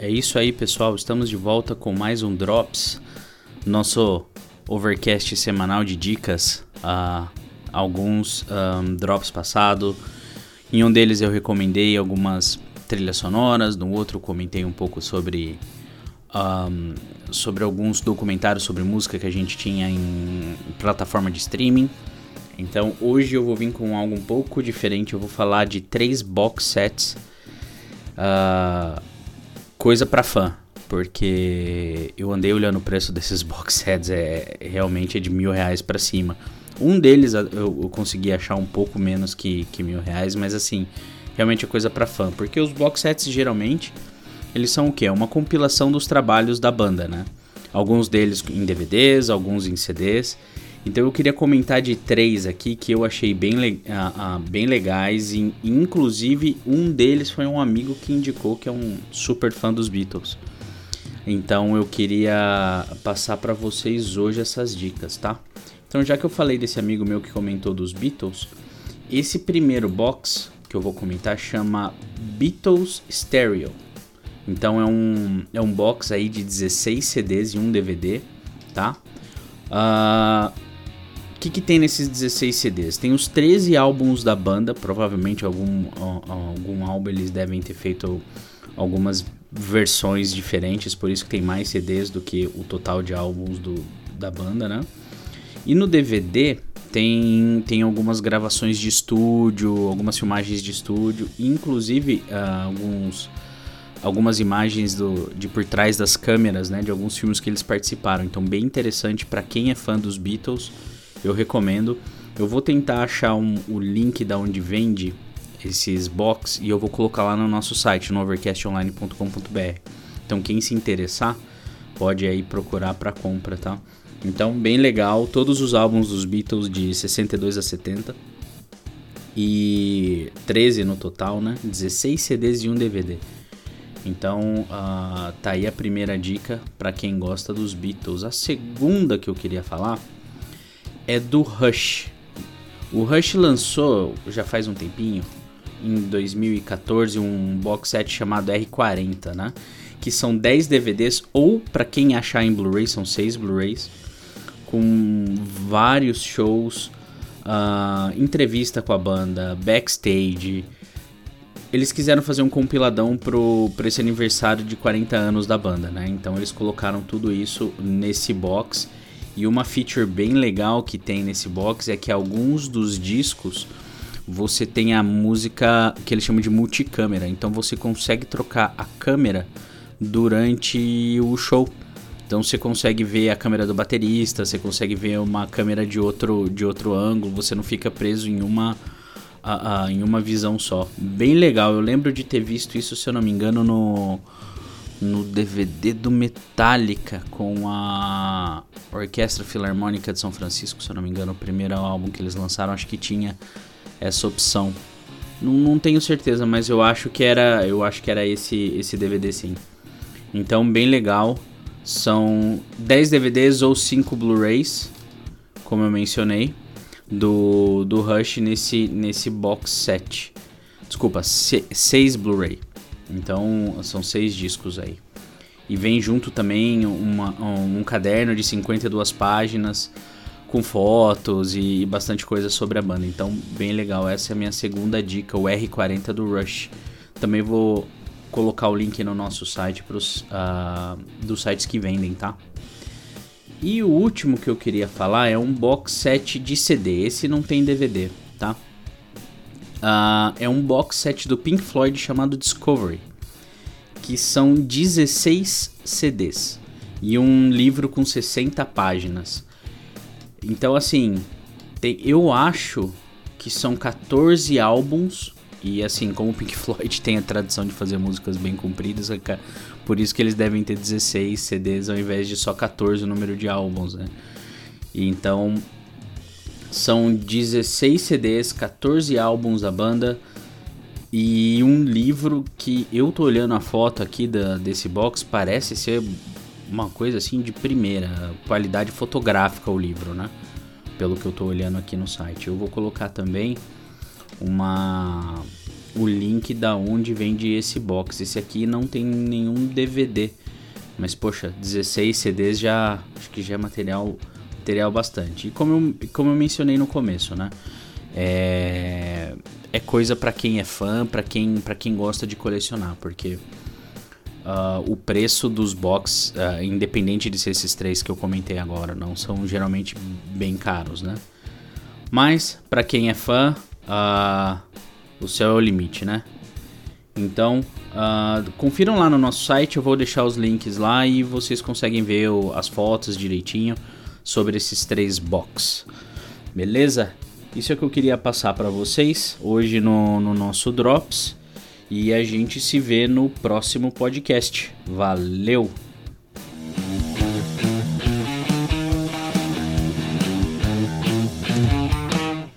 É isso aí, pessoal. Estamos de volta com mais um Drops, nosso overcast semanal de dicas a alguns um, drops passado. Em um deles eu recomendei algumas trilhas sonoras, no outro comentei um pouco sobre um, sobre alguns documentários sobre música que a gente tinha em plataforma de streaming. Então hoje eu vou vir com algo um pouco diferente. Eu vou falar de três box sets. Uh, coisa para fã, porque eu andei olhando o preço desses box sets, é, realmente é de mil reais para cima. Um deles eu, eu, consegui achar um pouco menos que, que mil reais, mas assim, realmente é coisa para fã, porque os box sets geralmente eles são o que? Uma compilação dos trabalhos da banda, né? Alguns deles em DVDs, alguns em CDs. Então eu queria comentar de três aqui que eu achei bem, le bem legais. E, inclusive, um deles foi um amigo que indicou que é um super fã dos Beatles. Então eu queria passar para vocês hoje essas dicas, tá? Então já que eu falei desse amigo meu que comentou dos Beatles, esse primeiro box que eu vou comentar chama Beatles Stereo. Então é um, é um box aí de 16 CDs e um DVD, tá? Uh, que, que tem nesses 16 CDs? Tem os 13 álbuns da banda, provavelmente algum, algum álbum eles devem ter feito algumas versões diferentes, por isso que tem mais CDs do que o total de álbuns do, da banda, né? E no DVD tem, tem algumas gravações de estúdio, algumas filmagens de estúdio, inclusive uh, alguns, algumas imagens do, de por trás das câmeras, né? De alguns filmes que eles participaram. Então, bem interessante para quem é fã dos Beatles eu recomendo. Eu vou tentar achar um, o link da onde vende esses box e eu vou colocar lá no nosso site, no overcastonline.com.br. Então quem se interessar pode aí procurar para compra, tá? Então bem legal, todos os álbuns dos Beatles de 62 a 70 e 13 no total, né? 16 CDs e um DVD. Então uh, tá aí a primeira dica para quem gosta dos Beatles. A segunda que eu queria falar é do Rush. O Rush lançou já faz um tempinho, em 2014, um box set chamado R40, né? Que são 10 DVDs, ou para quem achar em Blu-ray, são 6 Blu-rays, com vários shows, uh, entrevista com a banda, backstage. Eles quiseram fazer um compiladão pro, pro esse aniversário de 40 anos da banda, né? Então eles colocaram tudo isso nesse box e uma feature bem legal que tem nesse box é que alguns dos discos você tem a música que eles chamam de multicâmera. Então você consegue trocar a câmera durante o show. Então você consegue ver a câmera do baterista, você consegue ver uma câmera de outro, de outro ângulo, você não fica preso em uma, a, a, em uma visão só. Bem legal, eu lembro de ter visto isso, se eu não me engano, no, no DVD do Metallica com a Orquestra Filarmônica de São Francisco, se eu não me engano, o primeiro álbum que eles lançaram, acho que tinha essa opção. Não, não, tenho certeza, mas eu acho que era, eu acho que era esse esse DVD sim. Então, bem legal. São 10 DVDs ou 5 Blu-rays, como eu mencionei, do, do Rush nesse, nesse box set. Desculpa, 6 Blu-ray. Então são seis discos aí. E vem junto também uma, um, um caderno de 52 páginas com fotos e, bastante coisa sobre a banda. Então, bem legal. Essa é a minha segunda dica, o R40 do Rush. Também vou colocar o link no nosso site pros, uh, dos sites que vendem, tá? E o último que eu queria falar é um box set de CD. Esse não tem DVD, tá? Uh, é um box set do Pink Floyd chamado Discovery, que são 16 CDs e um livro com 60 páginas. Então, assim, tem, eu acho que são 14 álbuns. E assim, como o Pink Floyd tem a tradição de fazer músicas bem compridas, é por isso que eles devem ter 16 CDs ao invés de só 14 o número de álbuns, né? E então, são 16 CDs, 14 álbuns da banda e um livro que eu tô olhando a foto aqui da, desse box, parece ser uma coisa assim de primeira qualidade fotográfica o livro, né? Pelo que eu tô olhando aqui no site. Eu vou colocar também uma o link da onde vende esse box. Esse aqui não tem nenhum DVD. Mas poxa, 16 CDs já acho que já é material material bastante. E como eu, como eu mencionei no começo, né? É, é coisa para quem é fã, para quem para quem gosta de colecionar, porque uh, o preço dos box, uh, independente de ser esses três que eu comentei agora, não são geralmente bem caros, né? Mas para quem é fã, uh, o céu é o limite, né? Então, uh, confiram lá no nosso site, eu vou deixar os links lá e vocês conseguem ver o, as fotos direitinho sobre esses três box. Beleza? Isso é o que eu queria passar para vocês hoje no, no nosso Drops. E a gente se vê no próximo podcast. Valeu!